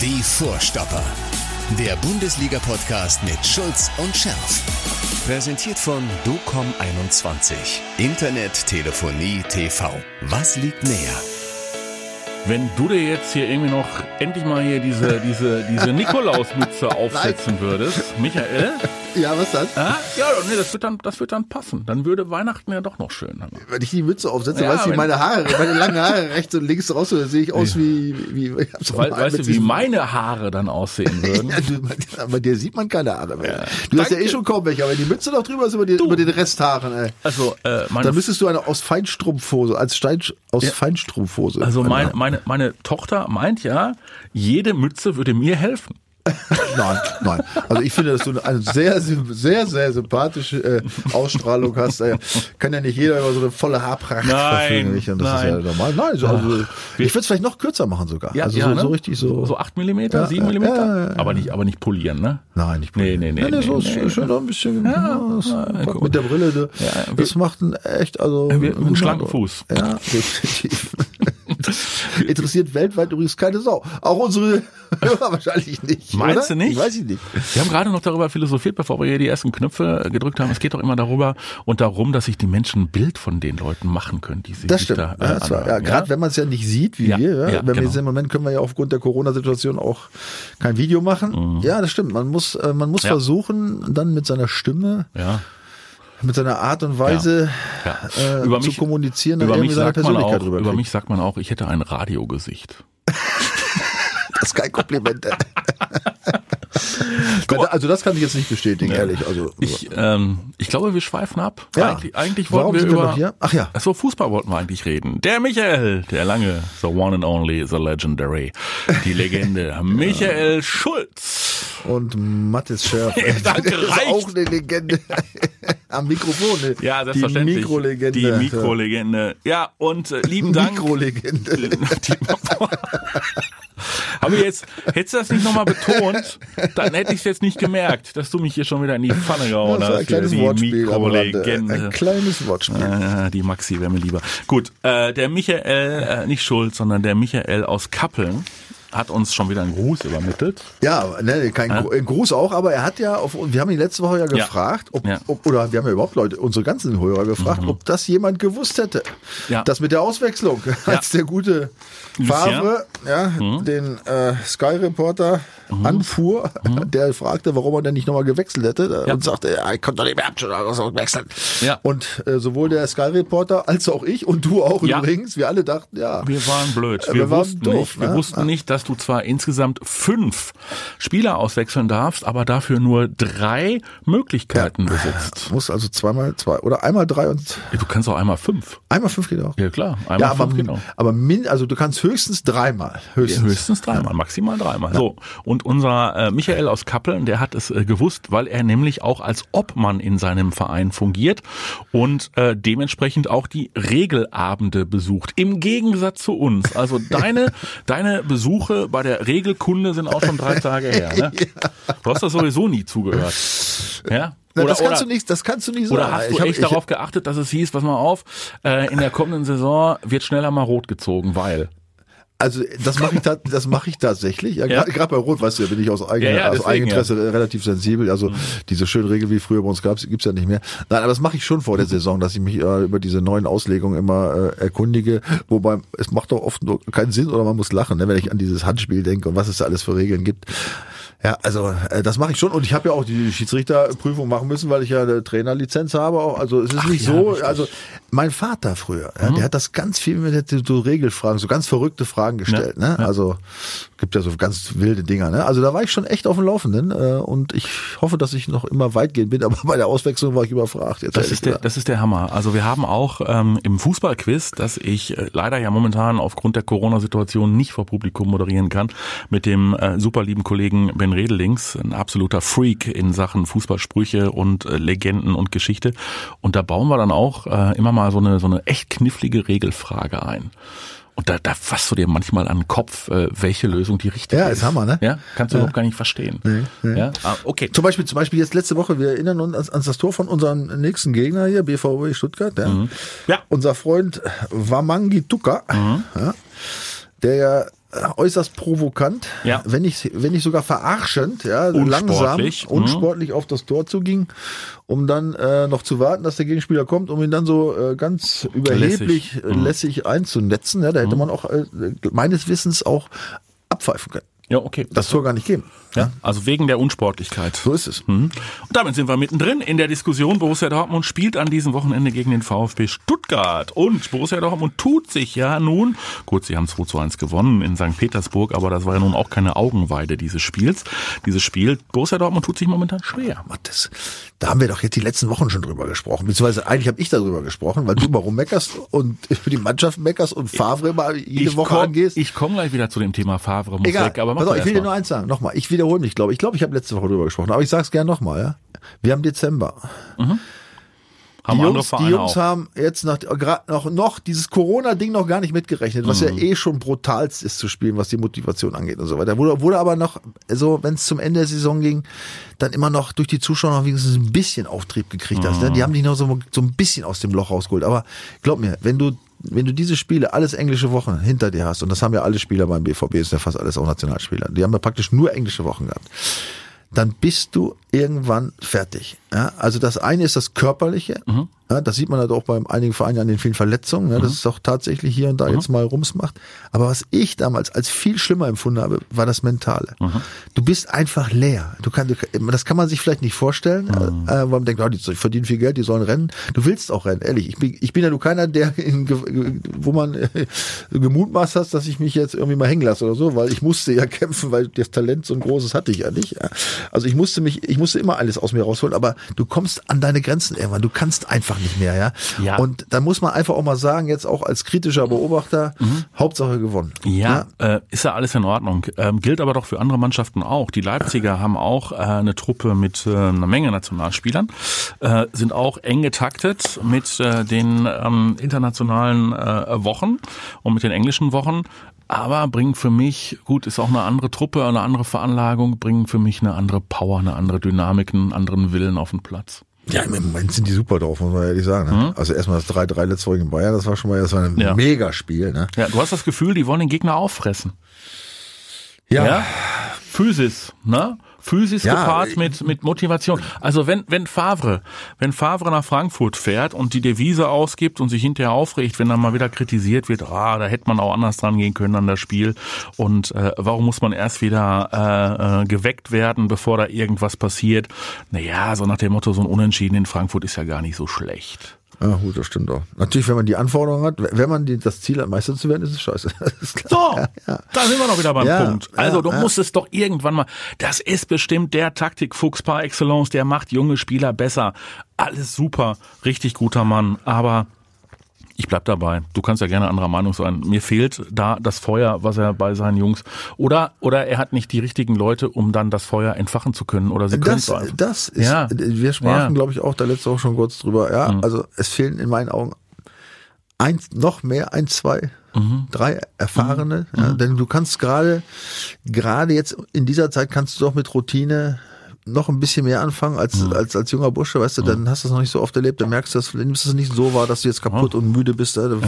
Die Vorstopper. Der Bundesliga-Podcast mit Schulz und Scherf. Präsentiert von DOCOM21. Internet, Telefonie, TV. Was liegt näher? Wenn du dir jetzt hier irgendwie noch endlich mal hier diese, diese, diese Nikolausmütze aufsetzen würdest, Michael. Ja, was ist das? Ah, ja, nee, das wird dann, das wird dann passen. Dann würde Weihnachten ja doch noch schön. Wenn ich die Mütze aufsetze, Ja, weißt du, wie meine Haare, meine langen Haare rechts und links raus, dann sehe ich aus wie, wie, ich hab's Weil, mal weißt du, wie meine Haare dann aussehen würden? Ja, du, bei dir sieht man keine Haare mehr. Du hast ja Danke. eh schon kaum welche, aber wenn die Mütze noch drüber ist über, die, über den Resthaaren, ey. Also, äh, meine, Dann müsstest du eine aus Feinstrumpfhose, als Stein, aus Feinstrumpfhose. also meine, meine, meine Tochter meint ja, jede Mütze würde mir helfen. Nein, nein. Also ich finde, dass du eine sehr, sehr, sehr sympathische äh, Ausstrahlung hast. Äh, kann ja nicht jeder über so eine volle Haarpracht Nein, verfügen. Das ist ja nein. normal. Nein, so, also, ich würde es vielleicht noch kürzer machen sogar. also so, ne? so richtig so. So 8 mm, Ja, 7 mm? ja, ja, ja. Aber nicht, aber nicht polieren, ne? Nein, nicht Nee, nee, nee, nee, so nee, ist nee. schön noch ein bisschen. Ja, guck mit der Brille, Ja, das macht einen echt, also einen schlanken Fuß. Ja, definitiv. Interessiert weltweit übrigens keine Sau. Auch unsere Hörer wahrscheinlich nicht. Meinst oder? du nicht? Ich weiß ich nicht. Wir haben gerade noch darüber philosophiert, bevor wir hier die ersten Knöpfe gedrückt haben. Es geht doch immer darüber und darum, dass sich die Menschen ein Bild von den Leuten machen können, die sie Das sich stimmt. da ja, äh, das war, ja, Gerade wenn man es ja nicht sieht, wie Ja, wir. Ja? ja, wenn wir genau. jetzt im Moment können wir ja aufgrund der Corona-Situation auch kein Video machen. Ja, das stimmt. Man muss, äh, man muss Mhm. Ja. versuchen, dann mit seiner Stimme, Ja. Mit seiner Art und Weise Ja. Äh, über zu mich, kommunizieren, dann über mich seine sagt man Persönlichkeit auch, über mich sagt man auch, ich hätte ein Radiogesicht. Das ist kein Kompliment. also das kann ich jetzt nicht bestätigen, ehrlich. Also Ich, ähm, ich glaube, wir schweifen ab. Ja. Eigentlich, eigentlich Warum wollten wir sind wir über noch hier? Ach ja. So Fußball wollten wir eigentlich reden. Der Michael, der lange, the one and only, the legendary, die Legende, Michael Schulz. und Mathis Scherf. Danke, reicht. auch eine Legende. Am Mikrofon. Ne? Ja, selbstverständlich. Die Mikrolegende. Die Mikrolegende. Ja, und äh, lieben Dank. Mikrolegende. Aber jetzt, hättest du das nicht nochmal betont, dann hätte ich es jetzt nicht gemerkt, dass du mich hier schon wieder in die Pfanne gehauen war ein hast. kleines Wortspiel. Ein kleines Wortspiel. Äh, die Maxi wäre mir lieber. Gut, äh, der Michael, äh, nicht Schuld, sondern der Michael aus Kappeln hat uns schon wieder einen Gruß übermittelt. Ja, ne, kein Gru- ein Gruß auch, aber er hat ja, auf, wir haben ihn letzte Woche ja gefragt, Ob, Ja. Mhm. Ob, oder wir haben ja überhaupt Leute, unsere ganzen Hörer gefragt, ob das jemand gewusst hätte. Ja. Das mit der Auswechslung, als der gute Favre ja, Mhm. den äh, Sky-Reporter anfuhr, der fragte, warum er denn nicht nochmal gewechselt hätte Mhm. Ja. und sagte, ja, ich konnte doch nicht mehr schon wechseln. Ja. Und äh, sowohl der Sky-Reporter als auch ich und du auch Ja. übrigens, wir alle dachten, ja, Wir waren blöd. Wir Wir, waren wussten, doof, nicht, wir ne? wussten nicht, dass du zwar insgesamt fünf Spieler auswechseln darfst, aber dafür nur drei Möglichkeiten besitzt. muss also zweimal zwei oder einmal drei und Du kannst auch einmal fünf. einmal fünf geht auch. Ja klar, einmal Ja, aber, fünf, genau. aber min, also du kannst höchstens dreimal. Höchstens. Höchstens dreimal, maximal dreimal. So, und unser äh, Michael aus Kappeln, der hat es äh, gewusst, weil er nämlich auch als Obmann in seinem Verein fungiert und äh, dementsprechend auch die Regelabende besucht. Im Gegensatz zu uns. Also deine, deine Besuche bei der Regelkunde sind auch schon drei Tage her. Ne? Du hast das sowieso nie zugehört. Ja? Na, das kannst du nicht, das kannst du nicht sagen. Oder hast du Ich hab- echt ich- darauf geachtet, dass es hieß, pass mal auf, äh, in der kommenden Saison wird schneller mal rot gezogen, weil. Also das mache ich, ta- das mache ich tatsächlich. Ja, Ja? Gerade bei Rot, weißt du, ja, bin ich aus, eigener, Ja, ja, aus Eigeninteresse relativ sensibel. Also diese schönen Regeln, wie früher bei uns gab, gibt's ja nicht mehr. Nein, aber das mache ich schon vor der Saison, dass ich mich äh, über diese neuen Auslegungen immer äh, erkundige. Wobei es macht doch oft nur keinen Sinn oder man muss lachen, ne, wenn ich an dieses Handspiel denke und was es da alles für Regeln gibt. Ja, also äh, das mache ich schon und ich habe ja auch die Schiedsrichterprüfung machen müssen, weil ich ja eine Trainerlizenz habe. Auch. Also es ist nicht ja, so. richtig. Also mein Vater früher, ja, der hat das ganz viel mit so Regelfragen, so ganz verrückte Fragen gestellt. ne? Also gibt ja so ganz wilde Dinger. Ne? Also da war ich schon echt auf dem Laufenden äh, und ich hoffe, dass ich noch immer weitgehend bin. Aber bei der Auswechslung war ich überfragt. Jetzt Das ist, der, das ist der Hammer. Also wir haben auch ähm, im Fußballquiz, das ich äh, leider ja momentan aufgrund der Corona-Situation nicht vor Publikum moderieren kann, mit dem äh, super lieben Kollegen Ben Redelings, ein absoluter Freak in Sachen Fußballsprüche und äh, Legenden und Geschichte. Und da bauen wir dann auch äh, immer mal so eine, so eine echt knifflige Regelfrage ein. Und da, da fasst du dir manchmal an den Kopf, äh, welche Lösung die richtige Ja, ist. ist Hammer, ne? Ja, kannst du überhaupt gar nicht verstehen. Ja? Ah, okay. Zum Beispiel, zum Beispiel jetzt letzte Woche, wir erinnern uns ans, ans das Tor von unserem nächsten Gegner hier, BVB Stuttgart. Ja. Ja. Unser Freund Wamangi Tuka, ja, der ja äußerst provokant, Ja. wenn nicht, wenn nicht sogar verarschend, ja, langsam, Unsportlich, mhm. unsportlich auf das Tor zuging, um dann äh, noch zu warten, dass der Gegenspieler kommt, um ihn dann so äh, ganz überheblich lässig, lässig einzunetzen. Ja, da hätte man auch äh, meines Wissens auch abpfeifen können. Ja, okay. Das Tor gar nicht geben. Ja, also wegen der Unsportlichkeit. So ist es. Mhm. Und damit sind wir mittendrin in der Diskussion. Borussia Dortmund spielt an diesem Wochenende gegen den VfB Stuttgart. Und Borussia Dortmund tut sich ja nun, gut, sie haben 2 zu 1 gewonnen in St. Petersburg, aber das war ja nun auch keine Augenweide dieses Spiels. Dieses Spiel, Borussia Dortmund tut sich momentan schwer. Das, da haben wir doch jetzt die letzten Wochen schon drüber gesprochen. Beziehungsweise eigentlich habe ich darüber gesprochen, weil du immer rummeckerst und für die Mannschaft meckerst und Favre mal jede Woche komm, angehst. Ich komme gleich wieder zu dem Thema Favre, muss Egal, weg, aber mach pass auf, ich will dir nur eins sagen. Nochmal, ich wiederhole mich, glaube ich. Ich glaube, ich habe letzte Woche drüber gesprochen, aber ich sage es gerne nochmal. Ja? Wir haben Dezember. haben die Jungs, die Jungs auch. haben jetzt noch, grad noch, noch dieses Corona-Ding noch gar nicht mitgerechnet, was ja Mhm. eh schon brutalst ist zu spielen, was die Motivation angeht und so weiter. Wurde, wurde aber noch, so wenn es zum Ende der Saison ging, dann immer noch durch die Zuschauer noch wenigstens ein bisschen Auftrieb gekriegt hast. Ne? Mhm. Die haben dich noch so, so ein bisschen aus dem Loch rausgeholt. Aber glaub mir, wenn du wenn du diese Spiele, alles englische Wochen hinter dir hast, und das haben ja alle Spieler beim BVB, ist ja fast alles auch Nationalspieler, die haben ja praktisch nur englische Wochen gehabt dann bist du irgendwann fertig. Ja, also das eine ist das Körperliche. Ja, das sieht man halt auch bei einigen Vereinen an den vielen Verletzungen. Ja, das ist auch tatsächlich hier und da jetzt mal rums macht. Aber was ich damals als viel schlimmer empfunden habe, war das Mentale. Du bist einfach leer. Du kannst, das kann man sich vielleicht nicht vorstellen, äh, weil man denkt, oh, die verdienen viel Geld, die sollen rennen. Du willst auch rennen, ehrlich. Ich bin, ich bin ja nur keiner, der, in, wo man äh, gemutmaßt hast, dass ich mich jetzt irgendwie mal hängen lasse oder so, weil ich musste ja kämpfen, weil das Talent so ein großes hatte ich ja nicht. Also ich musste mich, ich musste immer alles aus mir rausholen, aber du kommst an deine Grenzen irgendwann. Du kannst einfach nicht mehr, ja. Ja. Und da muss man einfach auch mal sagen, jetzt auch als kritischer Beobachter, Hauptsache gewonnen. Ja, Äh, ist ja alles in Ordnung. Ähm, gilt aber doch für andere Mannschaften auch. Die Leipziger haben auch äh, eine Truppe mit äh, einer Menge Nationalspielern, äh, sind auch eng getaktet mit äh, den ähm, internationalen äh, Wochen und mit den englischen Wochen. Aber bringen für mich, gut, ist auch eine andere Truppe, eine andere Veranlagung, bringen für mich eine andere Power, eine andere Dynamik, einen anderen Willen auf den Platz. Ja, im Moment sind die super drauf, muss man ehrlich sagen. Ne? Also erstmal das 3-3 letzte Woche in Bayern, das war schon mal das war ein Ja. Megaspiel. Ne? Ja, du hast das Gefühl, die wollen den Gegner auffressen. Ja. Physis, ne? Physis Ja, gepaart mit, mit Motivation. Also wenn, wenn Favre, wenn Favre nach Frankfurt fährt und die Devise ausgibt und sich hinterher aufregt, wenn dann mal wieder kritisiert wird, ah, da hätte man auch anders dran gehen können an das Spiel und äh, warum muss man erst wieder äh, äh, geweckt werden, bevor da irgendwas passiert? Naja, so nach dem Motto, so ein Unentschieden in Frankfurt ist ja gar nicht so schlecht. Ja, gut, das stimmt auch. Natürlich, wenn man die Anforderungen hat, wenn man die, das Ziel hat, Meister zu werden, ist es scheiße. Ist. So, da sind wir noch wieder beim Ja, Punkt. Also ja, du ja. musst es doch irgendwann mal, das ist bestimmt der Taktikfuchs par excellence, der macht junge Spieler besser. Alles super, richtig guter Mann, aber ich bleib dabei. Du kannst ja gerne anderer Meinung sein. Mir fehlt da das Feuer, was er bei seinen Jungs oder oder er hat nicht die richtigen Leute, um dann das Feuer entfachen zu können oder sie können Das, es einfach. das ist, Ja. wir sprachen, Ja. Mhm. glaube ich, auch da letzte Woche schon kurz drüber. Ja, also es fehlen in meinen Augen ein, noch mehr, ein, zwei, Mhm. drei Erfahrene. Ja, denn du kannst gerade, gerade jetzt in dieser Zeit kannst du doch mit Routine noch ein bisschen mehr anfangen als, Mhm. als, als junger Bursche, weißt du, dann hast du es noch nicht so oft erlebt, dann merkst du, dass, dann nimmst du es nicht so wahr, dass du jetzt kaputt und müde bist, äh, du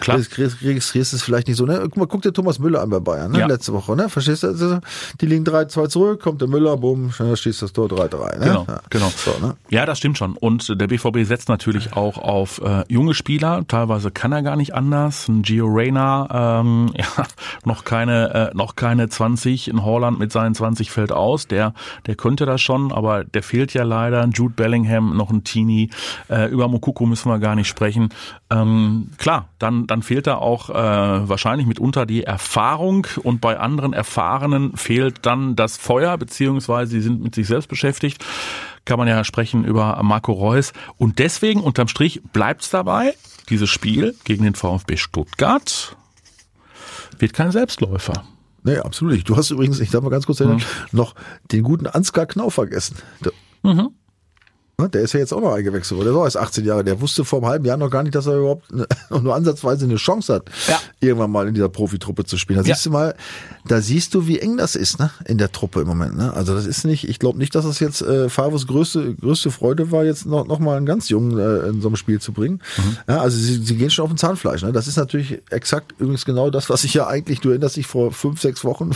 klar. registrierst, registrierst es vielleicht nicht so, ne? Guck mal, guck dir Thomas Müller an bei Bayern, ne? Ja. Letzte Woche, ne? Verstehst du? Also, die liegen 3-2 zurück, kommt der Müller, bumm, schnell schießt das Tor 3-3, ne? Genau, ja. genau. So, ne? Ja, das stimmt schon. Und der BVB setzt natürlich auch auf äh, junge Spieler. Teilweise kann er gar nicht anders. Ein Gio Reyna, ähm, ja, noch keine, äh, noch keine 20. In Holland mit seinen 20 fällt aus. Der, der könnte das schon, aber der fehlt ja leider. Jude Bellingham, noch ein Teenie. Äh, über Mokoko müssen wir gar nicht sprechen. Ähm, klar, dann, dann fehlt da auch äh, wahrscheinlich mitunter die Erfahrung und bei anderen Erfahrenen fehlt dann das Feuer, beziehungsweise sie sind mit sich selbst beschäftigt kann man ja sprechen über Marco Reus. Und deswegen, unterm Strich, bleibt's dabei, dieses Spiel gegen den VfB Stuttgart wird kein Selbstläufer. Nee, absolut nicht. Du hast übrigens, ich darf mal ganz kurz erinnern, noch den guten Ansgar Knauf vergessen. Der- Ne, Der ist ja jetzt auch noch eingewechselt worden. Der auch erst 18 Jahre. Der wusste vor einem halben Jahr noch gar nicht, dass er überhaupt eine, nur ansatzweise eine Chance hat, Ja. irgendwann mal in dieser Profitruppe zu spielen. Da Ja. siehst du mal, da siehst du, wie eng das ist, ne, in der Truppe im Moment. Ne? Also das ist nicht, ich glaube nicht, dass das jetzt äh, Favos größte größte Freude war, jetzt noch, noch mal einen ganz jungen äh, in so einem Spiel zu bringen. Mhm. Ja, also sie, sie gehen schon auf den Zahnfleisch. Ne? Das ist natürlich exakt übrigens genau das, was ich ja eigentlich, du erinnerst dich vor fünf, sechs Wochen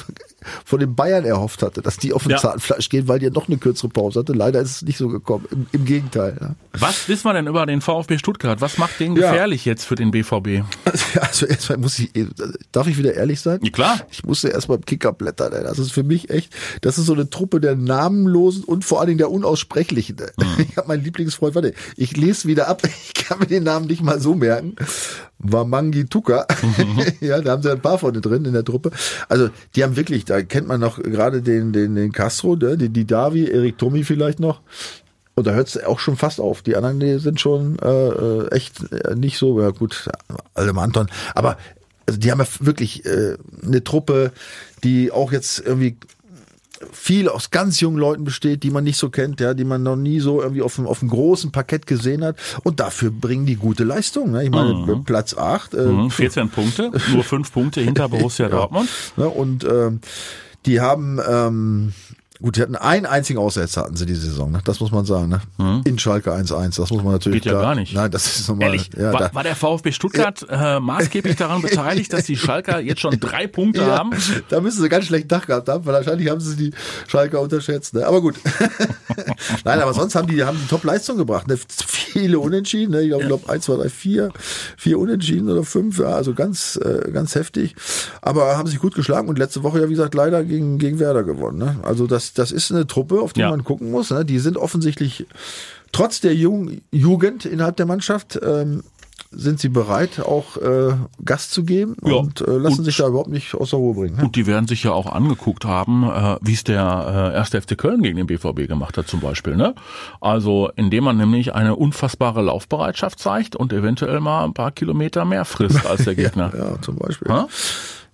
von den Bayern erhofft hatte, dass die auf den Ja. Zahnfleisch gehen, weil die ja noch eine kürzere Pause hatte. Leider ist es nicht so gekommen. Im, im Gegenteil. Ja. Was wissen wir denn über den VfB Stuttgart? Was macht den gefährlich jetzt für den BVB? Also erstmal muss ich, darf ich wieder ehrlich sein? Ja, klar. Ich musste erstmal im Kicker blättern. ey. Das ist für mich echt, das ist so eine Truppe der Namenlosen und vor allen Dingen der Unaussprechlichen. Ich habe meinen Lieblingsfreund, warte, ich lese wieder ab, ich kann mir den Namen nicht mal so merken. Wamangi Tuka. ja, da haben sie ein paar von drin in der Truppe. Also, die haben wirklich, da kennt man noch gerade den, den, den Castro, ne, den Didavi, Erik Tommy vielleicht noch. Und da hört es auch schon fast auf. Die anderen, die sind schon äh, äh, echt äh, nicht so, ja gut, Alem Anton. Aber also die haben ja wirklich äh, eine Truppe, die auch jetzt irgendwie viel aus ganz jungen Leuten besteht, die man nicht so kennt, ja, die man noch nie so irgendwie auf dem, auf dem großen Parkett gesehen hat. Und dafür bringen die gute Leistung. Ne? Ich meine, Platz acht. Äh, Mhm, 14 Punkte, nur 5 Punkte hinter Borussia Dortmund. Ne? Und ähm, die haben, ähm, gut, die hatten einen einzigen Aussetzer hatten sie die Saison, ne? das muss man sagen. Ne? In Schalke 1-1, das muss man natürlich. Geht ja klar- gar nicht. Nein, das ist normal. Ehrlich, Ja, war, war der VfB Stuttgart äh, maßgeblich daran beteiligt, dass die Schalker jetzt schon drei Punkte ja, haben? da müssen sie ganz schlecht Tag gehabt haben, weil wahrscheinlich haben sie die Schalker unterschätzt. Ne? Aber gut. Nein, aber sonst haben die, haben die Top-Leistung gebracht. Ne? Viele Unentschieden. Ne? Ich glaube, glaub, eins, zwei, drei, vier, vier Unentschieden oder fünf. Ja, also ganz, äh, ganz heftig. Aber haben sich gut geschlagen und letzte Woche ja, wie gesagt, leider gegen, gegen Werder gewonnen. Ne? Also das, das ist eine Truppe, auf die Ja. man gucken muss. Ne? Die sind offensichtlich trotz der Jung Jugend innerhalb der Mannschaft ähm, sind sie bereit, auch äh, Gas zu geben Ja. und äh, lassen Und- sich da überhaupt nicht aus der Ruhe bringen. Ne? Und die werden sich ja auch angeguckt haben, äh, wie es der äh, erste FC Köln gegen den BVB gemacht hat zum Beispiel. Ne? Also indem man nämlich eine unfassbare Laufbereitschaft zeigt und eventuell mal ein paar Kilometer mehr frisst als der Gegner. Ja, zum Beispiel. Ha?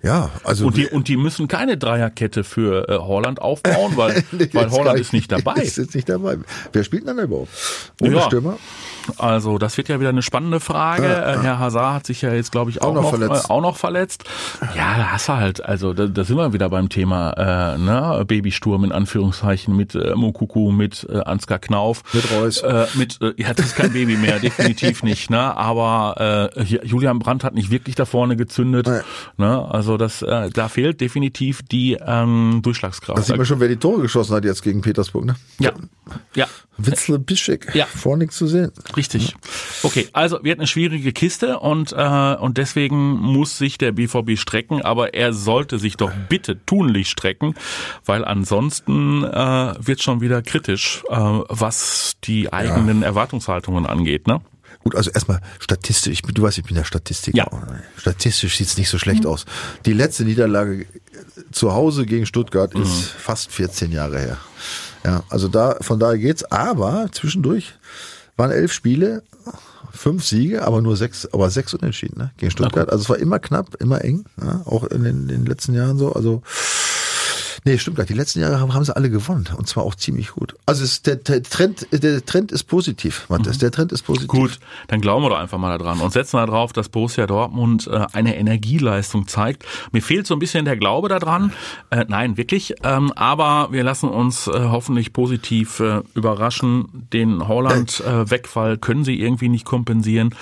Ja, also Und die, und die müssen keine Dreierkette für äh, Holland aufbauen, weil, Nee, weil Holland ist nicht dabei. Ist jetzt nicht dabei. Wer spielt denn da überhaupt? Ohne Ja. Stürmer? Also das wird ja wieder eine spannende Frage. Äh, Herr Hazard hat sich ja jetzt, glaube ich, auch, Auch noch noch, verletzt. Äh, auch noch verletzt. Ja, da hast du halt, also da, da sind wir wieder beim Thema äh, ne? Babysturm in Anführungszeichen mit äh, Mokuku, mit äh, Ansgar Knauf. Mit Reus. Äh, mit, äh, ja, das ist kein Baby mehr, definitiv nicht. Ne? Aber äh, Julian Brandt hat nicht wirklich da vorne gezündet. Ne? Also das, äh, da fehlt definitiv die ähm, Durchschlagskraft. Da sieht man schon, wer die Tore geschossen hat jetzt gegen Petersburg. Ne? ja, ja. Witzel Bischek. Ja. Vor nichts zu sehen. Richtig. Okay, also wird eine schwierige Kiste und äh, und deswegen muss sich der BVB strecken, aber er sollte sich doch bitte tunlich strecken, weil ansonsten äh, wird schon wieder kritisch, äh, was die eigenen Erwartungshaltungen angeht, ne? Gut, also erstmal statistisch. Du weißt, ich bin der Statistiker. Ja. Statistisch sieht's nicht so schlecht aus. Die letzte Niederlage zu Hause gegen Stuttgart Mhm. ist fast 14 Jahre her. Ja, also da, von daher geht's. Aber zwischendurch waren elf Spiele, fünf Siege, aber nur sechs, aber sechs Unentschieden ne, gegen Stuttgart. Also es war immer knapp, immer eng, ja, auch in den, in den letzten Jahren so. Also Nee, stimmt gar. Die letzten Jahre haben, haben sie alle gewonnen und zwar auch ziemlich gut. Also es, der, der Trend, der Trend ist positiv, Matthias. Der Trend ist positiv. Gut, dann glauben wir doch einfach mal daran und setzen darauf, dass Borussia Dortmund äh, eine Energieleistung zeigt. Mir fehlt so ein bisschen der Glaube daran. Äh, nein, wirklich. Ähm, aber wir lassen uns äh, hoffentlich positiv äh, überraschen. Den Holland-Wegfall können sie irgendwie nicht kompensieren.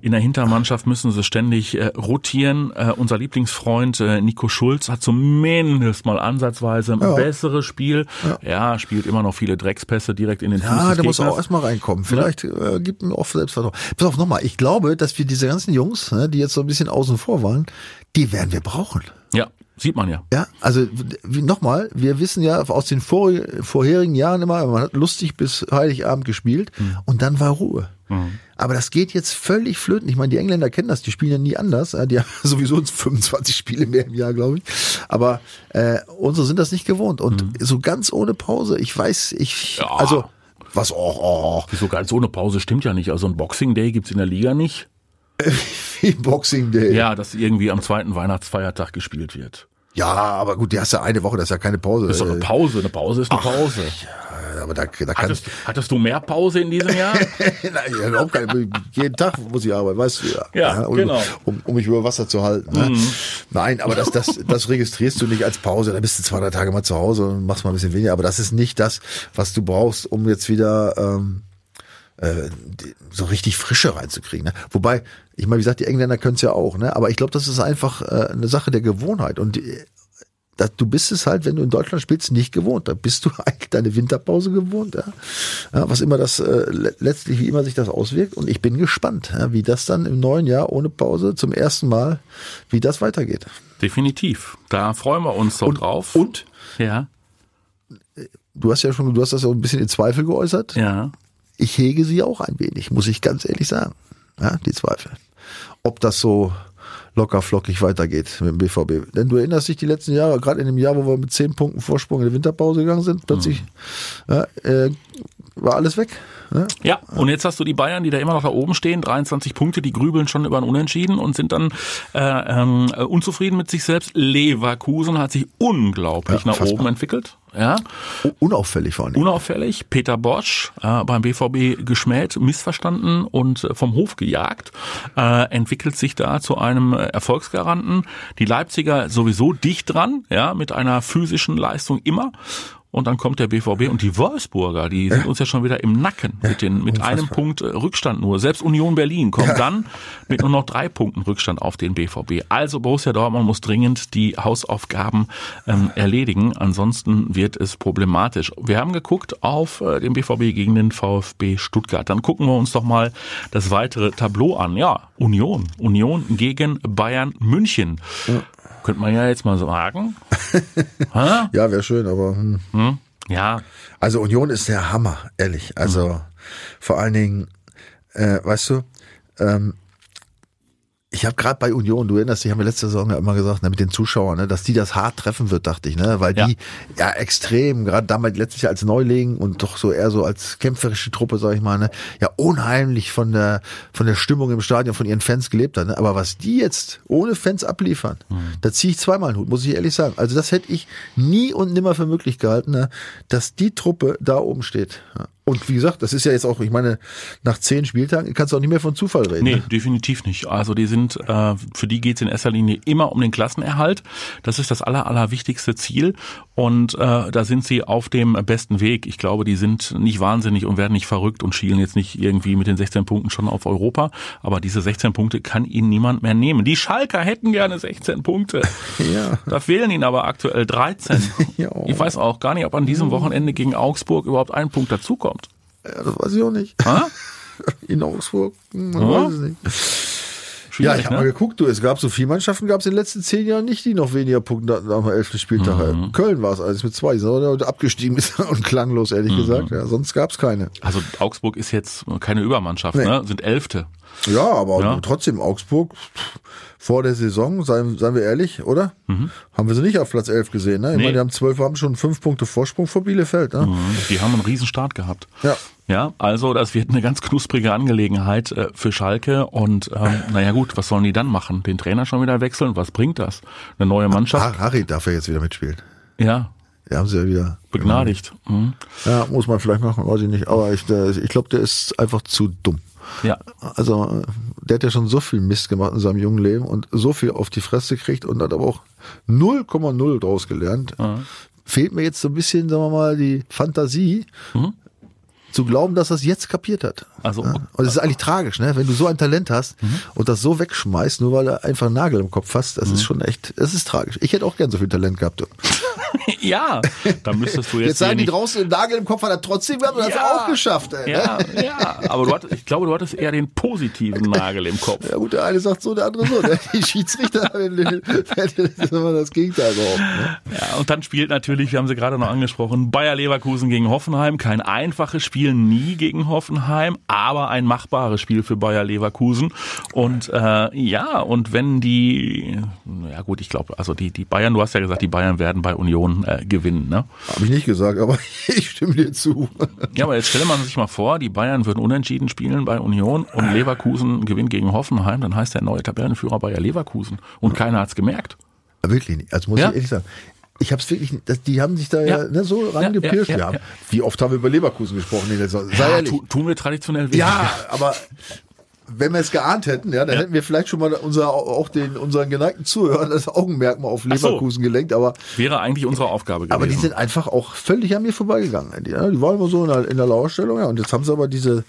In der Hintermannschaft müssen sie ständig äh, rotieren. Äh, unser Lieblingsfreund äh, Nico Schulz hat zumindest mal ansatzweise ein Ja. besseres Spiel. Ja. spielt immer noch viele Dreckspässe direkt in den Fuß Ja, der muss auch erstmal reinkommen. Vielleicht äh, gibt ihm auch Selbstvertrauen. Pass auf, nochmal. Ich glaube, dass wir diese ganzen Jungs, ne, die jetzt so ein bisschen außen vor waren, die werden wir brauchen. Ja, sieht man ja. Ja, also nochmal, wir wissen ja aus den vor, vorherigen Jahren immer, man hat lustig bis Heiligabend gespielt und dann war Ruhe. Aber das geht jetzt völlig flöten. Ich meine, die Engländer kennen das, die spielen ja nie anders. Ja, Die haben sowieso 25 Spiele mehr im Jahr, glaube ich. Aber äh, unsere sind das nicht gewohnt. Und so ganz ohne Pause, ich weiß, ich, Ja. also, was, oh, oh, Wieso ganz ohne Pause stimmt ja nicht. Also ein Boxing Day gibt's in der Liga nicht. wie Boxing Day. Ja, dass irgendwie am zweiten Weihnachtsfeiertag gespielt wird. Ja, aber gut, die hast ja eine Woche, das ist ja keine Pause. Das ist doch eine Äh, Pause. Eine Pause ist eine Pause. Aber da, da Hattest, hattest du mehr Pause in diesem Jahr? Nein, ja, überhaupt keine, jeden Tag muss ich arbeiten, weißt du ja. Ja, um, genau. Um, um mich über Wasser zu halten. Ne? Nein, aber das, das, das registrierst du nicht als Pause. Da bist du zwei, drei Tage mal zu Hause und machst mal ein bisschen weniger. Aber das ist nicht das, was du brauchst, um jetzt wieder ähm, äh, so richtig Frische reinzukriegen. Ne? Wobei, ich meine, wie gesagt, die Engländer können es ja auch. Ne? Aber ich glaube, das ist einfach äh, eine Sache der Gewohnheit. Und die, das, du bist es halt, wenn du in Deutschland spielst, nicht gewohnt. Da bist du eigentlich deine Winterpause gewohnt. Ja? Ja, was immer das äh, le- letztlich, wie immer sich das auswirkt. Und ich bin gespannt, ja, wie das dann im neuen Jahr ohne Pause zum ersten Mal, wie das weitergeht. Definitiv. Da freuen wir uns doch drauf. Und ja, du hast ja schon, du hast das ja ein bisschen in Zweifel geäußert. ja. Ich hege sie auch ein wenig, muss ich ganz ehrlich sagen. Ja, die Zweifel. Ob das so locker flockig weitergeht mit dem BVB. Denn du erinnerst dich die letzten Jahre, gerade in dem Jahr, wo wir mit zehn Punkten Vorsprung in die Winterpause gegangen sind, plötzlich ja, äh, war alles weg. Ne? Ja, und jetzt hast du die Bayern, die da immer noch da oben stehen, 23 Punkte, die grübeln schon über ein Unentschieden und sind dann äh, ähm, äh, unzufrieden mit sich selbst. Leverkusen hat sich unglaublich Ja, nach oben entwickelt. Ja, Unauffällig vor allem. unauffällig. Peter Bosch äh, beim BVB geschmäht, missverstanden und äh, vom Hof gejagt, äh, entwickelt sich da zu einem äh, Erfolgsgaranten. Die Leipziger sowieso dicht dran, ja, mit einer physischen Leistung immer. Und dann kommt der BVB und die Wolfsburger, die sind uns ja schon wieder im Nacken mit den mit einem. Punkt äh, Rückstand nur. Selbst Union Berlin kommt dann mit nur noch drei Punkten Rückstand auf den BVB. Also Borussia Dortmund muss dringend die Hausaufgaben ähm, erledigen, ansonsten wird es problematisch. Wir haben geguckt auf äh, den BVB gegen den VfB Stuttgart. Dann gucken wir uns doch mal das weitere Tableau an. Ja, Union, Union gegen Bayern München. Könnte man ja jetzt mal sagen. Hä? Ja, wäre schön, aber hm. Hm? Ja, also Union ist der Hammer, ehrlich. Also vor allen Dingen, äh, weißt du, ähm, ich habe gerade bei Union, du erinnerst dich, haben wir letzte Saison ja immer gesagt, ne, mit den Zuschauern, ne, dass die das hart treffen wird, dachte ich, ne, weil Ja. die ja extrem, gerade damals letztlich als Neuling und doch so eher so als kämpferische Truppe, sag ich mal, ne, ja unheimlich von der von der Stimmung im Stadion von ihren Fans gelebt hat. Ne? Aber was die jetzt ohne Fans abliefern, da ziehe ich zweimal einen Hut, muss ich ehrlich sagen. Also das hätte ich nie und nimmer für möglich gehalten, ne, dass die Truppe da oben steht. Ja. Und wie gesagt, das ist ja jetzt auch, ich meine, nach zehn Spieltagen kannst du auch nicht mehr von Zufall reden. Nee, Ne? definitiv nicht. Also die sind, äh, für die geht's in erster Linie immer um den Klassenerhalt. Das ist das aller, allerwichtigste Ziel. Und äh, da sind sie auf dem besten Weg. Ich glaube, die sind nicht wahnsinnig und werden nicht verrückt und schielen jetzt nicht irgendwie mit den 16 Punkten schon auf Europa. Aber diese 16 Punkte kann ihnen niemand mehr nehmen. Die Schalker hätten gerne 16 Punkte. Ja. Da fehlen ihnen aber aktuell 13. Ja. Ich weiß auch gar nicht, ob an diesem Wochenende gegen Augsburg überhaupt ein Punkt dazukommt. Ja, das weiß ich auch nicht. Ha? In Augsburg, man Ja. weiß es nicht. Ja, Schwierig, ich habe ne? mal geguckt, du, es gab so viele Mannschaften, gab es in den letzten zehn Jahren nicht, die noch weniger Punkte hatten am elften Spieltag. Mhm. Köln war es alles mit zwei, die sind heute abgestiegen ist und klanglos, ehrlich Mhm. gesagt. Ja, sonst gab es keine. Also Augsburg ist jetzt keine Übermannschaft, Nee. ne? Sind Elfte. Ja, aber Ja. trotzdem Augsburg vor der Saison, seien, seien wir ehrlich, oder? Haben wir sie nicht auf Platz 11 gesehen, ne? Ich Mhm. Nee. meine, die haben zwölf, haben schon fünf Punkte Vorsprung vor Bielefeld, ne? Die haben einen riesen Start gehabt. Ja. Ja, also das wird eine ganz knusprige Angelegenheit äh, für Schalke und ähm, naja gut, was sollen die dann machen? Den Trainer schon wieder wechseln? Was bringt das? Eine neue Mannschaft? Har- Harry darf ja jetzt wieder mitspielen. Ja, Ja, haben sie ja wieder. begnadigt. Mhm. Ja, muss man vielleicht machen, weiß ich nicht. Aber ich, der, ich glaube, der ist einfach zu dumm. Ja, Also, der hat ja schon so viel Mist gemacht in seinem jungen Leben und so viel auf die Fresse gekriegt und hat aber auch 0,0 draus gelernt. Fehlt mir jetzt so ein bisschen, sagen wir mal, die Fantasie, zu glauben, dass er es jetzt kapiert hat. Also- ja? Und es ist eigentlich tragisch, ne? Wenn du so ein Talent hast und das so wegschmeißt, nur weil er einfach einen Nagel im Kopf hast, das ist schon echt, das ist tragisch. Ich hätte auch gern so viel Talent gehabt. Ja, da müsstest du jetzt, Jetzt sagen hier die draußen, den Nagel im Kopf hat er trotzdem gehabt und hat es Ja. auch geschafft, ey. ne? Ja, ja, aber du hattest, ich glaube, du hattest eher den positiven Nagel im Kopf. Ja gut, der eine sagt so, der andere so. Die Schiedsrichter, das ist immer das Gegenteil überhaupt. Ne? Ja, und dann spielt natürlich, wir haben sie gerade noch angesprochen, Bayer Leverkusen gegen Hoffenheim. Kein einfaches Spiel, nie gegen Hoffenheim, aber ein machbares Spiel für Bayer Leverkusen. Und äh, ja, und wenn die, ja gut, ich glaube, also die, die Bayern, du hast ja gesagt, die Bayern werden bei Union äh, gewinnen. Ne? Habe ich nicht gesagt, aber ich stimme dir zu. Ja, aber jetzt stelle man sich mal vor, die Bayern würden unentschieden spielen bei Union und Leverkusen gewinnt gegen Hoffenheim, dann heißt der neue Tabellenführer Bayer Leverkusen. Und keiner hat's gemerkt. Wirklich nicht. Also muss Ja. ich ehrlich sagen. Ich habe es wirklich, die haben sich da ja, Ja. ne, so rangepirscht. ja, ja. Wie oft haben wir über Leverkusen gesprochen? Sei Ja, tu, tun wir traditionell wenig. Ja, aber wenn wir es geahnt hätten, ja, dann Ja. hätten wir vielleicht schon mal unser, auch den, unseren geneigten Zuhörern das Augenmerk mal auf Ach so. Leverkusen gelenkt, aber, Wäre eigentlich unsere Aufgabe gewesen. aber die sind einfach auch völlig an mir vorbeigegangen. Die, ja, die waren immer so in der, in der Lauerstellung, ja, und jetzt haben sie aber diese,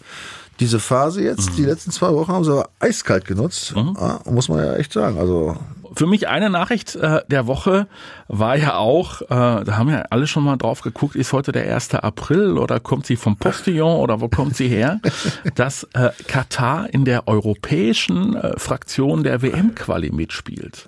diese Phase jetzt, Mhm. die letzten zwei Wochen haben sie aber eiskalt genutzt, ja, muss man ja echt sagen. Also, Für mich eine Nachricht äh, der Woche war ja auch, äh, da haben ja alle schon mal drauf geguckt, ist heute der 1. April oder kommt sie vom Postillon oder wo kommt sie her, dass äh, Katar in der europäischen äh, Fraktion der WM-Quali mitspielt.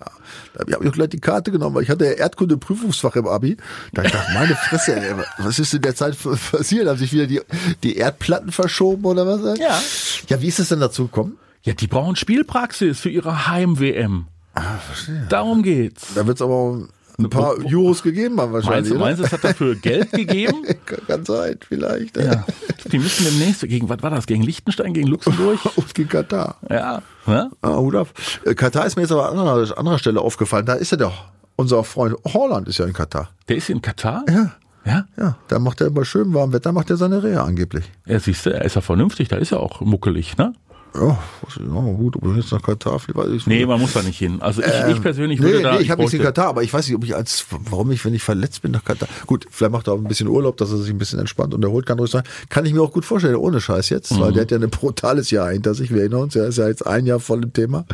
da habe ich auch gleich die Karte genommen, weil ich hatte ja Erdkunde-Prüfungsfach im Abi. Da hab ich gedacht, meine Fresse, ey, was ist in der Zeit passiert? Haben sich wieder die, die Erdplatten verschoben oder was? Ja. Ja, wie ist es denn dazu gekommen? Ja, die brauchen Spielpraxis für ihre Heim-WM. Ah, verstehe. Darum geht's. Da wird es aber auch ein paar Euros gegeben haben Meinst wahrscheinlich. du, meinst du, es hat dafür Geld gegeben? Kann, sein, vielleicht. Ja. Die müssen demnächst gegen, was war das, gegen Liechtenstein, gegen Luxemburg? Und gegen Katar. Ja. ja? Ah, Hut ab. Äh, Katar ist mir jetzt aber an anderer, anderer Stelle aufgefallen. Da ist ja doch unser Freund Holland ist ja in Katar. Der ist in Katar? Ja. Ja? Ja, da macht er bei schönem warmem Wetter macht er seine Reha angeblich. Ja, siehst du, er ist ja vernünftig, da ist er auch muckelig, ne? Ja, ja gut, ob ich jetzt nach Katar fliege, weiß ich Nee, man muss da nicht hin. Also ich, ich persönlich Ähm, Nee, würde da. nee, ich habe nichts in Katar, aber ich weiß nicht, ob ich als, warum ich, wenn ich verletzt bin, nach Katar. Gut, vielleicht macht er auch ein bisschen Urlaub, dass er sich ein bisschen entspannt und erholt kann ruhig sein. Kann ich mir auch gut vorstellen, ohne Scheiß jetzt, Mhm. weil der hat ja ein brutales Jahr hinter sich. Wir erinnern uns, er ist ja jetzt ein Jahr voll im Thema.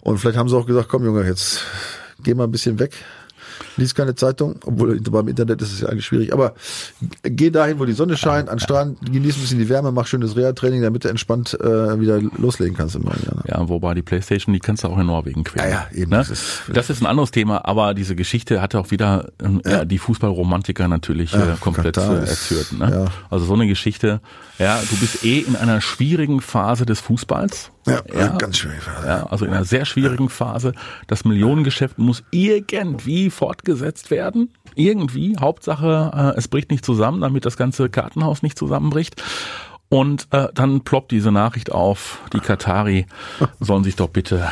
Und vielleicht haben sie auch gesagt, komm Junge, jetzt geh mal ein bisschen weg. Lies keine Zeitung, obwohl beim Internet ist es ja eigentlich schwierig. Aber geh dahin, wo die Sonne scheint, an Strand, genieß ein bisschen die Wärme, mach schönes Reha-Training, damit du entspannt äh, wieder loslegen kannst im neuen Jahr. Ne? Ja, wobei die Playstation, die kannst du auch in Norwegen quälen. Ja, ja, eben, Ne? das Das, ist- ist, ein anderes Thema, aber diese Geschichte hatte auch wieder ähm, ja. die Fußballromantiker natürlich Ja, äh, komplett Katar äh, ist- erzürnt. Ne? ja. Also so eine Geschichte, ja, du bist eh in einer schwierigen Phase des Fußballs. Ja, ja, ganz schwierig. Ja, also in einer sehr schwierigen Phase. Das Millionengeschäft muss irgendwie fortgesetzt werden. Irgendwie. Hauptsache, äh, es bricht nicht zusammen, damit das ganze Kartenhaus nicht zusammenbricht. Und äh, dann ploppt diese Nachricht auf, die Katari sollen sich doch bitte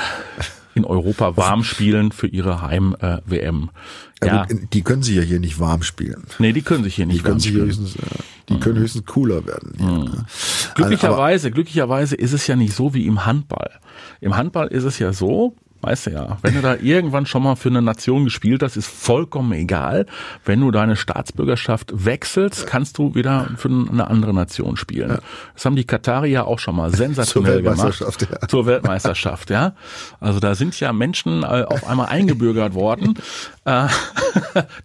in Europa warm spielen für ihre Heim-WM. Ja, ja, die können sie ja hier nicht warm spielen. nee, die können sich hier Die nicht können warm sich spielen. höchstens, äh, die können höchstens cooler werden. hier, ne? Glücklicherweise, glücklicherweise ist es ja nicht so wie im Handball. Im Handball ist es ja so, weißt du ja, wenn du da irgendwann schon mal für eine Nation gespielt hast, ist vollkommen egal. Wenn du deine Staatsbürgerschaft wechselst, kannst du wieder für eine andere Nation spielen. Das haben die Katari ja auch schon mal sensationell gemacht. Weltmeisterschaft, ja. Zur Weltmeisterschaft, ja. Also da sind ja Menschen äh, auf einmal eingebürgert worden, äh,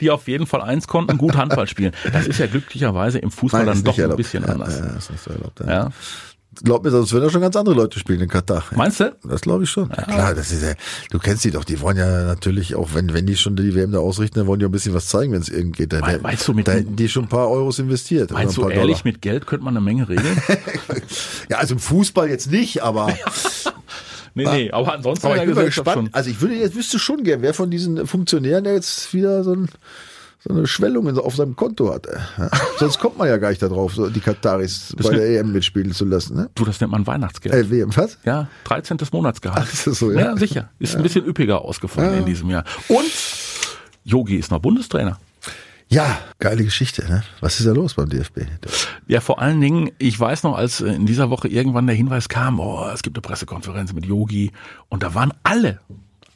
die auf jeden Fall eins konnten, gut Handball spielen. Das ist ja glücklicherweise im Fußball Nein, dann doch ein bisschen ja, anders. Ja, ist nicht so erlaubt. Ja. Ja. Glaub mir, sonst werden da schon ganz andere Leute spielen in Katar. Meinst du? Das glaube ich schon. Ja, klar, das ist ja, du kennst die doch, die wollen ja natürlich auch, wenn, wenn die schon die WM da ausrichten, dann wollen die auch ein bisschen was zeigen, wenn es irgend geht. Da, Mei- meinst du mit da hätten die schon ein paar Euros investiert. Meinst ein du ehrlich, Dollar. mit Geld könnte man eine Menge regeln? Ja, also im Fußball jetzt nicht, aber, nee, nee, aber ansonsten aber ich bin mal gespannt. Also ich würde jetzt wüsste schon gern, wer von diesen Funktionären der jetzt wieder so ein so eine Schwellung auf seinem Konto hat. Ja. Sonst kommt man ja gar nicht darauf, so die Kataris bei ne- der EM mitspielen zu lassen. Ne? Du, das nennt man Weihnachtsgeld. Äh, WM, was? Ja, 13. Monatsgehalt. Ach, ist das so, ja? ja? sicher. Ist ein bisschen üppiger ausgefallen in diesem Jahr. Und Yogi ist noch Bundestrainer. Ja, geile Geschichte. Ne? Was ist da los beim DFB? Ja, vor allen Dingen, ich weiß noch, als äh, in dieser Woche irgendwann der Hinweis kam, oh, es gibt eine Pressekonferenz mit Yogi und da waren alle,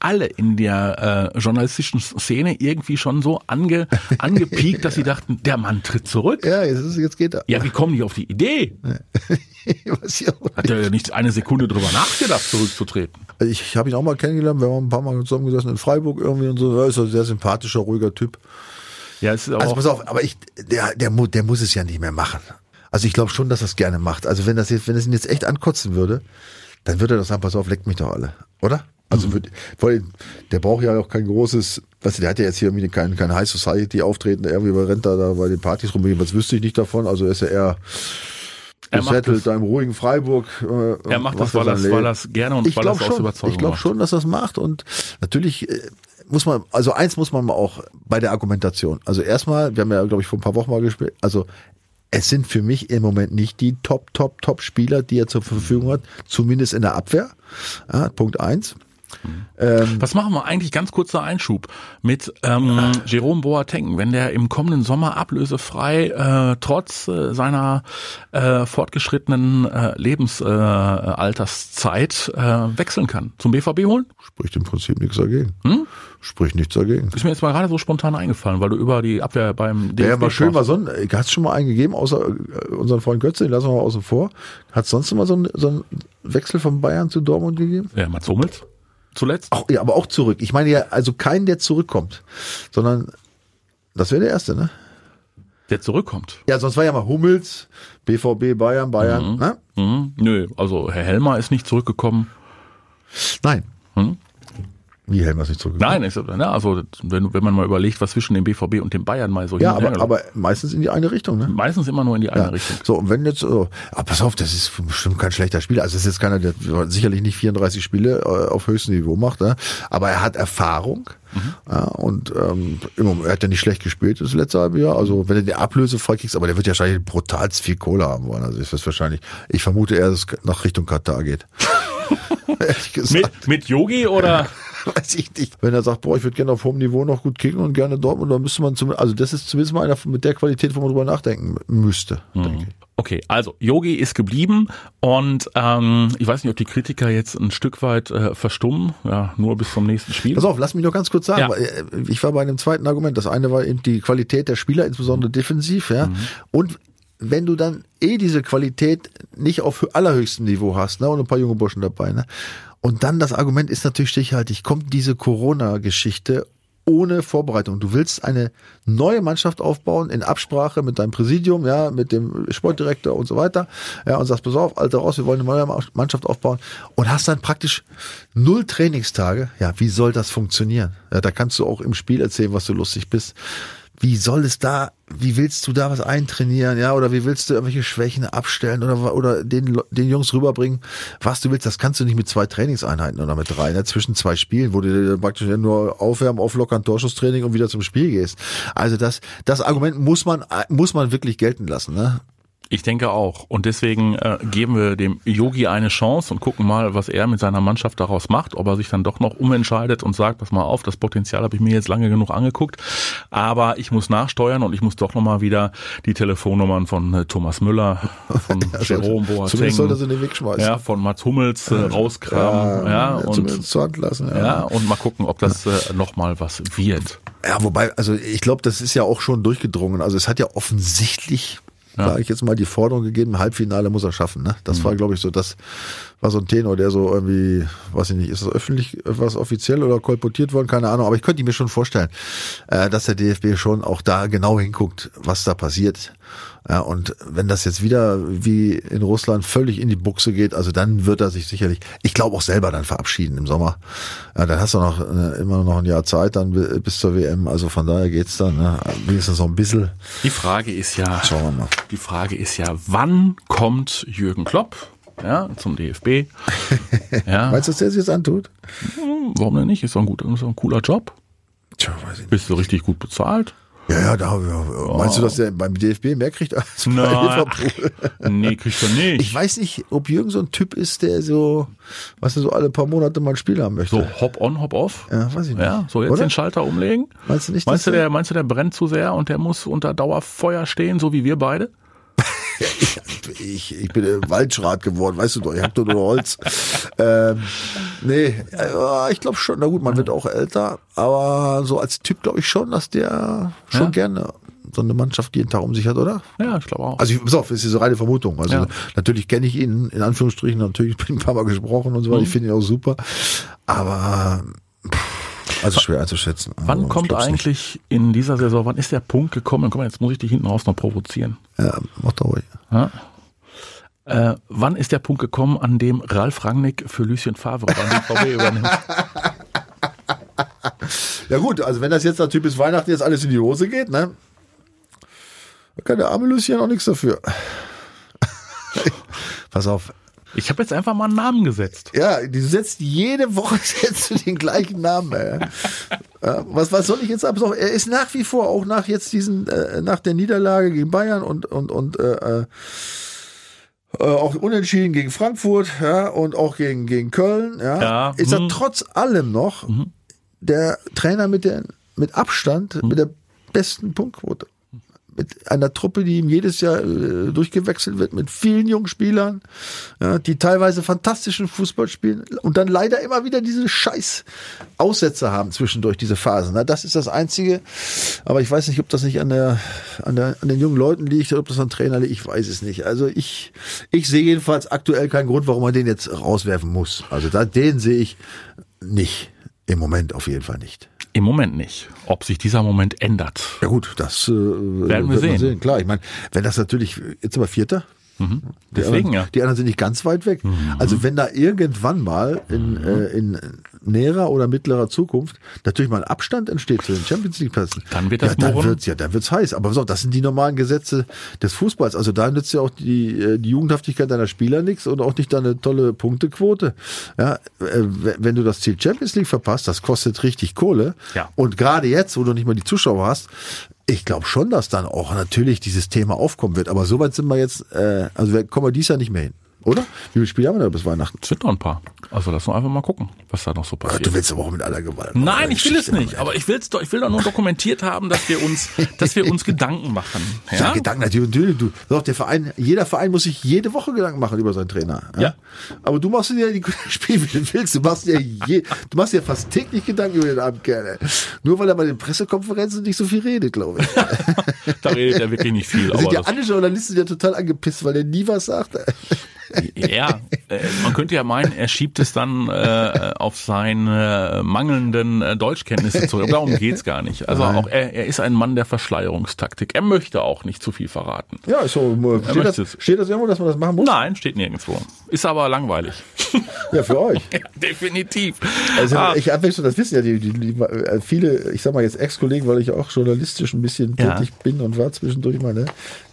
alle in der äh, journalistischen Szene irgendwie schon so ange, angepiekt, dass sie dachten, der Mann tritt zurück. Ja, jetzt, ist, jetzt geht er. Ja, wie kommen die auf die Idee? Ich auch nicht. Hat er ja nicht eine Sekunde drüber nachgedacht, zurückzutreten. Also ich habe ihn auch mal kennengelernt, wir haben ein paar Mal zusammengesessen in Freiburg irgendwie und so. Er ist ein sehr sympathischer, ruhiger Typ. Ja, es ist aber Also auch, pass auf, aber ich, der, der, der muss es ja nicht mehr machen. Also ich glaube schon, dass er es gerne macht. Also wenn das jetzt, wenn es ihn jetzt echt ankotzen würde, dann würde er doch sagen, pass auf, leckt mich doch alle, oder? Also vor allem, der braucht ja auch kein großes, weißt du, der hat ja jetzt hier irgendwie kein, kein High Society auftreten, irgendwie bei rennt da, da bei den Partys rum, was wüsste ich nicht davon, also er ist ja eher Er macht das- da im ruhigen Freiburg. Äh, er macht das, weil er Leben. weil er's gerne und ich weil glaube es aus schon, Überzeugung ich glaube schon, dass das macht und natürlich äh, muss man, also eins muss man mal auch bei der Argumentation. Also erstmal, wir haben ja, glaube ich, vor ein paar Wochen mal gespielt, also es sind für mich im Moment nicht die Top, Top, Top Spieler, die er zur Verfügung hat, zumindest in der Abwehr. Ja, Punkt eins. Ähm, Was machen wir eigentlich? Ganz kurzer Einschub mit ähm, Jerome Boateng, wenn der im kommenden Sommer ablösefrei äh, trotz äh, seiner äh, fortgeschrittenen äh, Lebensalterszeit äh, äh, wechseln kann. Zum BVB holen? spricht im Prinzip nichts dagegen. Spricht nichts dagegen. Ist mir jetzt mal gerade so spontan eingefallen, weil du über die Abwehr beim Ja, DFB mal schön sprachst. mal so ein, hat es schon mal einen gegeben, außer äh, unseren Freund Götze, den lassen wir mal außen vor. Hat es sonst mal so einen, so einen Wechsel von Bayern zu Dortmund gegeben? Ja, Mats Hummels zuletzt. Auch, ja, aber auch zurück. Ich meine ja, also keinen, der zurückkommt, sondern das wäre der erste, ne? Der zurückkommt. Ja, sonst war ja mal Hummels, BVB, Bayern, Bayern, ne? Mhm. Nö, also Herr Helmer ist nicht zurückgekommen. Nein. Hm? Wie Helmer ist nicht zurückgekommen? Nein, ne, also wenn, wenn man mal überlegt, was zwischen dem BVB und dem Bayern mal so Ja, aber, aber meistens in die eine Richtung, ne? meistens immer nur in die eine Ja. Richtung. So, und wenn jetzt, oh, aber pass auf, das ist bestimmt kein schlechter Spieler. Also es ist jetzt keiner, der sicherlich nicht 34 Spiele äh, auf höchstem Niveau macht, ne? aber er hat Erfahrung. Ja, und ähm, im Moment, er hat ja nicht schlecht gespielt das letzte halbe Jahr. Also wenn er die Ablöse freikriegst, aber der wird ja wahrscheinlich brutal viel Kohle haben wollen. Also ist das wahrscheinlich, ich vermute eher, dass es nach Richtung Katar geht. Mit, mit Yogi oder? Weiß ich nicht. Wenn er sagt, boah, ich würde gerne auf hohem Niveau noch gut kicken und gerne Dortmund, dann müsste man zumindest, also das ist zumindest mal einer mit der Qualität, wo man drüber nachdenken müsste, denke ich. Okay, also Yogi ist geblieben und ähm, ich weiß nicht, ob die Kritiker jetzt ein Stück weit äh, verstummen, ja, nur bis zum nächsten Spiel. Pass auf, lass mich noch ganz kurz sagen, Ja. äh, ich war bei einem zweiten Argument. Das eine war eben die Qualität der Spieler, insbesondere defensiv, ja. Und wenn du dann eh diese Qualität nicht auf allerhöchstem Niveau hast, ne, und ein paar junge Burschen dabei, ne. Und dann das Argument ist natürlich stichhaltig, kommt diese Corona-Geschichte ohne Vorbereitung. Du willst eine neue Mannschaft aufbauen in Absprache mit deinem Präsidium, ja, mit dem Sportdirektor und so weiter, ja, und sagst, pass auf, Alter raus, wir wollen eine neue Mannschaft aufbauen und hast dann praktisch null Trainingstage. Ja, wie soll das funktionieren? Ja, da kannst du auch im Spiel erzählen, was du lustig bist. Wie soll es da, wie willst du da was eintrainieren, ja, oder wie willst du irgendwelche Schwächen abstellen oder, oder den, den Jungs rüberbringen, was du willst, das kannst du nicht mit zwei Trainingseinheiten oder mit drei, ne, zwischen zwei Spielen, wo du praktisch nur aufwärmen, auflockern, Torschusstraining und wieder zum Spiel gehst. Also das, das Argument muss man, muss man wirklich gelten lassen, ne? Ich denke auch. Und deswegen äh, geben wir dem Yogi eine Chance und gucken mal, was er mit seiner Mannschaft daraus macht, ob er sich dann doch noch umentscheidet und sagt, pass mal auf, das Potenzial habe ich mir jetzt lange genug angeguckt, aber ich muss nachsteuern und ich muss doch nochmal wieder die Telefonnummern von äh, Thomas Müller, von Jerome Zumindest soll er sie Boateng, nicht wegschmeißen. ja, von Mats Hummels äh, rauskramen, ja, und zumindest zur Hand lassen. Ja. ja, und mal gucken, ob das äh, nochmal was wird. Ja, wobei, also ich glaube, das ist ja auch schon durchgedrungen. Also es hat ja offensichtlich, Ja. sage ich jetzt mal, die Forderung gegeben, Halbfinale muss er schaffen. Ne? Das war, glaube ich, so, das war so ein Tenor, der so irgendwie, weiß ich nicht, ist das öffentlich, was offiziell oder kolportiert worden, keine Ahnung, aber ich könnte mir schon vorstellen, äh, dass der DFB schon auch da genau hinguckt, was da passiert. Ja, und wenn das jetzt wieder wie in Russland völlig in die Buchse geht, also dann wird er sich sicherlich, ich glaube auch selber dann verabschieden im Sommer. Ja, dann hast du noch äh, immer noch ein Jahr Zeit dann bi- bis zur WM. Also von daher geht's dann, ne? wenigstens noch ein bisschen. Die Frage ist ja, Schauen wir mal. Die Frage ist ja, wann kommt Jürgen Klopp ja, zum DFB? Ja, Meinst du, dass der sich jetzt antut? warum denn nicht? Ist doch ein, guter, ist doch ein cooler Job. Tja, weiß ich nicht. Bist du richtig gut bezahlt? Ja, ja, da, ja. Meinst du, dass der beim DFB mehr kriegt als bei Nein. Liverpool? Nee, kriegst du nicht. Ich weiß nicht, ob Jürgen so ein Typ ist, der so, weißt du, so alle paar Monate mal ein Spiel haben möchte. so, hop on, hop off. Ja, weiß ich nicht. Ja, so jetzt Oder? den Schalter umlegen. Meinst du nicht, Meinst du, der, meinst du, der brennt zu sehr und der muss unter Dauerfeuer stehen, so wie wir beide? Ich, ich bin Waldschrat geworden, weißt du doch, ich hab doch nur Holz. ähm, nee, äh, ich glaube schon, na gut, man wird auch älter, aber so als Typ glaube ich schon, dass der schon Ja. gerne so eine Mannschaft jeden Tag um sich hat, oder? Ja, ich glaube auch. Also ich, pass auf, das ist eine reine Vermutung. Also Ja. natürlich kenne ich ihn, in Anführungsstrichen, natürlich bin ich ein paar Mal gesprochen und so weiter, ich Mhm. finde ihn auch super, aber also schwer einzuschätzen. wann Also, kommt glaub's nicht. eigentlich in dieser Saison, wann ist der Punkt gekommen? Komm, jetzt muss ich dich hinten raus noch provozieren. Ja, mach doch ruhig. Ja. Äh, wann ist der Punkt gekommen, an dem Ralf Rangnick für Lucien Favre beim BVB übernimmt? Ja gut, also wenn das jetzt natürlich bis Weihnachten jetzt alles in die Hose geht, ne? Da kann der arme Lucien auch nichts dafür. Pass auf. Ich habe jetzt einfach mal einen Namen gesetzt. Ja, du setzt jede Woche setzt du den gleichen Namen. Ey. Ja, was, was soll ich jetzt ab? Er ist nach wie vor, auch nach jetzt diesen, äh, nach der Niederlage gegen Bayern und, und, und äh, äh, Äh, auch unentschieden gegen Frankfurt, ja, und auch gegen, gegen Köln, ja, Ja, ist er hm. trotz allem noch der Trainer mit der, mit Abstand, mit der besten Punktquote. Mit einer Truppe, die ihm jedes Jahr äh, durchgewechselt wird, mit vielen jungen Spielern, ja, die teilweise fantastischen Fußball spielen und dann leider immer wieder diese scheiß Aussätze haben zwischendurch, diese Phasen. Na, das ist das Einzige. Aber ich weiß nicht, ob das nicht an der, an der, an den jungen Leuten liegt oder ob das an Trainer liegt. Ich weiß es nicht. Also ich, ich sehe jedenfalls aktuell keinen Grund, warum man den jetzt rauswerfen muss. Also da, den sehe ich nicht. Im Moment auf jeden Fall nicht. Im Moment nicht. Ob sich dieser Moment ändert. Ja gut, das äh, werden wir sehen. Klar, ich meine, wenn das natürlich, jetzt sind wir Vierter. Die Mhm. Deswegen anderen, ja. Mhm. Die anderen sind nicht ganz weit weg. Also wenn da irgendwann mal in, äh, in näherer oder mittlerer Zukunft natürlich mal ein Abstand entsteht zu den Champions League Plätzen, Dann wird das ja, dann wird's ja, dann wird's heiß. Aber so, das sind die normalen Gesetze des Fußballs. Also da nützt ja auch die, äh, die Jugendhaftigkeit deiner Spieler nichts und auch nicht deine tolle Punktequote. Ja, äh, wenn du das Ziel Champions League verpasst, das kostet richtig Kohle. Ja. Und gerade jetzt, wo du nicht mal die Zuschauer hast, ich glaube schon, dass dann auch natürlich dieses Thema aufkommen wird. Aber soweit sind wir jetzt, äh, also kommen wir dies Jahr nicht mehr hin. Oder? Wie viele Spiele haben wir da bis Weihnachten? Es sind noch ein paar. Also lass uns einfach mal gucken, was da noch so passiert. Du willst aber auch mit aller Gewalt. Nein, ich will es nicht. Aber ich will's doch, ich will doch nur dokumentiert haben, dass wir uns, dass wir uns Gedanken machen. Ja, Ja? Gedanken natürlich. Du, doch, der Verein, jeder Verein muss sich jede Woche Gedanken machen über seinen Trainer. Ja. Aber du machst dir ja die Spiele, wie du willst. Du machst dir je, du machst dir fast täglich Gedanken über den ey. Nur weil er bei den Pressekonferenzen nicht so viel redet, glaube ich. Da redet er wirklich nicht viel. Da sind ja alle Journalisten ja total angepisst, weil er nie was sagt. Ja, äh, man könnte ja meinen, er schiebt es dann äh, auf seine mangelnden äh, Deutschkenntnisse zurück. Aber darum geht's gar nicht. Also auch er, er ist ein Mann der Verschleierungstaktik. Er möchte auch nicht zu viel verraten. Ja, so. Steht das, möchte es. steht das irgendwo, dass man das machen muss? Nein, steht nirgendwo. Ist aber langweilig. Ja, für euch. Ja, definitiv. Also Ah, ich habe schon, das wissen ja die, die, die äh, viele, ich sag mal jetzt Ex-Kollegen, weil ich auch journalistisch ein bisschen Ja. tätig bin und war zwischendurch mal, ne?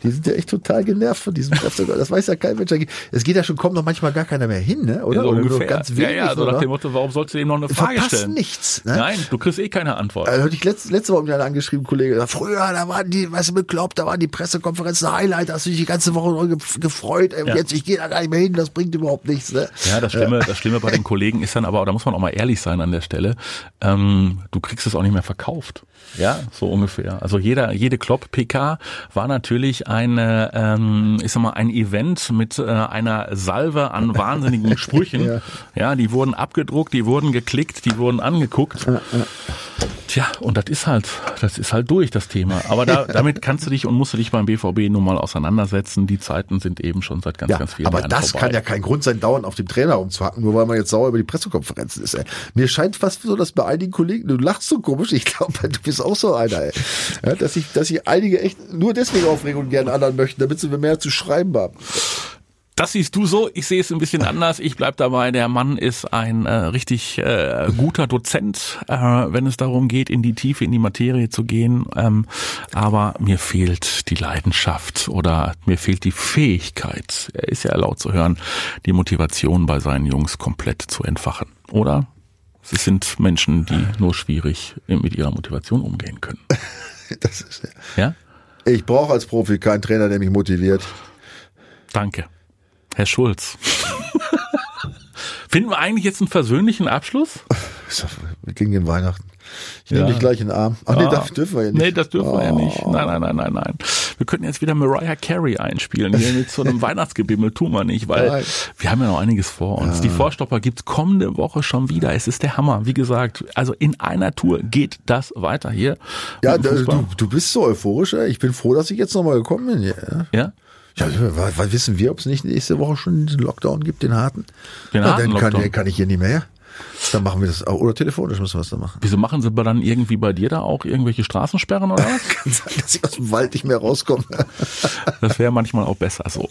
Die sind ja echt total genervt von diesem. Das weiß ja kein Mensch. Es geht ja schon, kommt noch manchmal gar keiner mehr hin, ne? Oder? so Oder ungefähr. ganz wenig. ja, ja, so oder? nach dem Motto, warum sollst du ihm noch eine Frage Verpasst stellen? nichts, ne? Nein, du kriegst eh keine Antwort. Also hatte ich letzte, letzte Woche mit einer angeschrieben Kollege, früher, da waren die, weißt du, bekloppt, da waren die Pressekonferenzen Highlight, da hast du dich die ganze Woche gefreut, ey, Ja. jetzt, ich gehe da gar nicht mehr hin, das bringt überhaupt nichts, ne? Ja, das Schlimme, das Schlimme bei den Kollegen ist dann aber, da muss man auch mal ehrlich sein an der Stelle, ähm, du kriegst es auch nicht mehr verkauft. Ja, so ungefähr. Also jeder, jede Klopp-PK war natürlich eine, ähm, ich sag mal, ein Event mit äh, einer Salve an wahnsinnigen Sprüchen. Ja. ja. die wurden abgedruckt, die wurden geklickt, die wurden angeguckt. Tja, und das ist halt, das ist halt durch, das Thema. Aber da, damit kannst du dich und musst du dich beim BVB nun mal auseinandersetzen. Die Zeiten sind eben schon seit ganz, Ja, ganz vielen aber Jahren das vorbei. kann ja kein Grund sein, dauernd auf dem Trainer rumzuhacken, nur weil man jetzt sauer über die Pressekonferenzen ist. Ey. Mir scheint fast so, dass bei einigen Kollegen, du lachst so komisch, ich glaube, du bist auch so einer, ey. Ja, dass sich dass sich einige echt nur deswegen aufregen und gerne anderen möchten, damit sie mehr zu schreiben haben. Das siehst du so, ich sehe es ein bisschen anders. Ich bleib dabei, der Mann ist ein äh, richtig äh, guter Dozent, äh, wenn es darum geht, in die Tiefe, in die Materie zu gehen. Ähm, aber mir fehlt die Leidenschaft oder mir fehlt die Fähigkeit, er ist ja erlaubt zu hören, die Motivation bei seinen Jungs komplett zu entfachen. Oder? Es sind Menschen, die nur schwierig mit ihrer Motivation umgehen können. Das ist, Ja? ich brauche als Profi keinen Trainer, der mich motiviert. Danke. Herr Schulz. Finden wir eigentlich jetzt einen versöhnlichen Abschluss? Wir gingen in Weihnachten. Ich Ja. nehme dich gleich in den Arm. Ach nee, das dürfen wir ja nicht. Nee, das dürfen wir ja nicht. Oh. Nein, nein, nein, nein, nein. Wir könnten jetzt wieder Mariah Carey einspielen. Hier mit so einem Weihnachtsgebimmel tun wir nicht, weil Nein. wir haben ja noch einiges vor uns. Die Vorstopper gibt's kommende Woche schon wieder. Es ist der Hammer. Wie gesagt, also in einer Tour geht das weiter hier. Ja, du, du bist so euphorisch. Ey. Ich bin froh, dass ich jetzt nochmal gekommen bin. Ja, Ja? Ja weil, weil wissen wir, ob es nicht nächste Woche schon diesen Lockdown gibt, den harten? Den Na, harten dann kann, Lockdown. kann ich hier nicht mehr. Dann machen wir das auch. Oder telefonisch müssen wir es dann machen. Wieso machen sie aber dann irgendwie bei dir da auch irgendwelche Straßensperren oder was? Kann sein, dass ich aus dem Wald nicht mehr rauskomme. Das wäre manchmal auch besser so.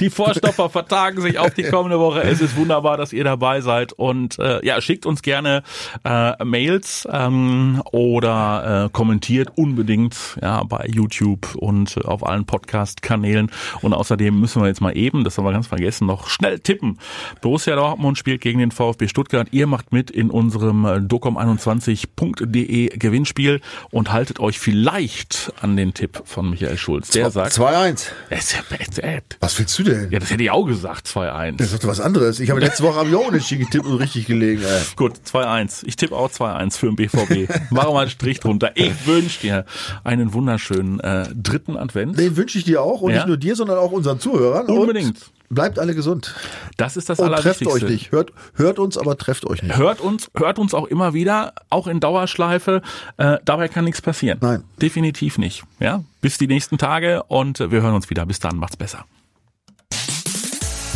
Die Vorstopper vertagen sich auf die kommende Woche. Es ist wunderbar, dass ihr dabei seid. Und äh, ja, schickt uns gerne äh, Mails ähm, oder äh, kommentiert unbedingt ja, bei YouTube und äh, auf allen Podcast-Kanälen. Und außerdem müssen wir jetzt mal eben, das haben wir ganz vergessen, noch schnell tippen. Borussia Dortmund spielt gegen den VfB Stuttgart. Ihr macht mit in unserem äh, docom21.de Gewinnspiel und haltet euch vielleicht an den Tipp von Michael Schulz. Der sagt, 2-1. es ist ja bad. Was willst du denn? Ja, das hätte ich auch gesagt, 2-1. Das ist doch was anderes. Ich habe letzte Woche habe ich auch nicht getippt und richtig gelegen. Ey. Gut, 2-1. Ich tippe auch 2-1 für den BVB. Machen wir einen Strich drunter. Ich wünsche dir einen wunderschönen äh, dritten Advent. Den wünsche ich dir auch und Ja. nicht nur dir, sondern auch unseren Zuhörern. Unbedingt. Und bleibt alle gesund. Das ist das Und trefft Allerwichtigste. euch nicht. Hört, hört uns, aber trefft euch nicht. Hört uns, hört uns auch immer wieder, auch in Dauerschleife. Äh, dabei kann nichts passieren. Nein. Definitiv nicht. Ja, bis die nächsten Tage und wir hören uns wieder. Bis dann, macht's besser.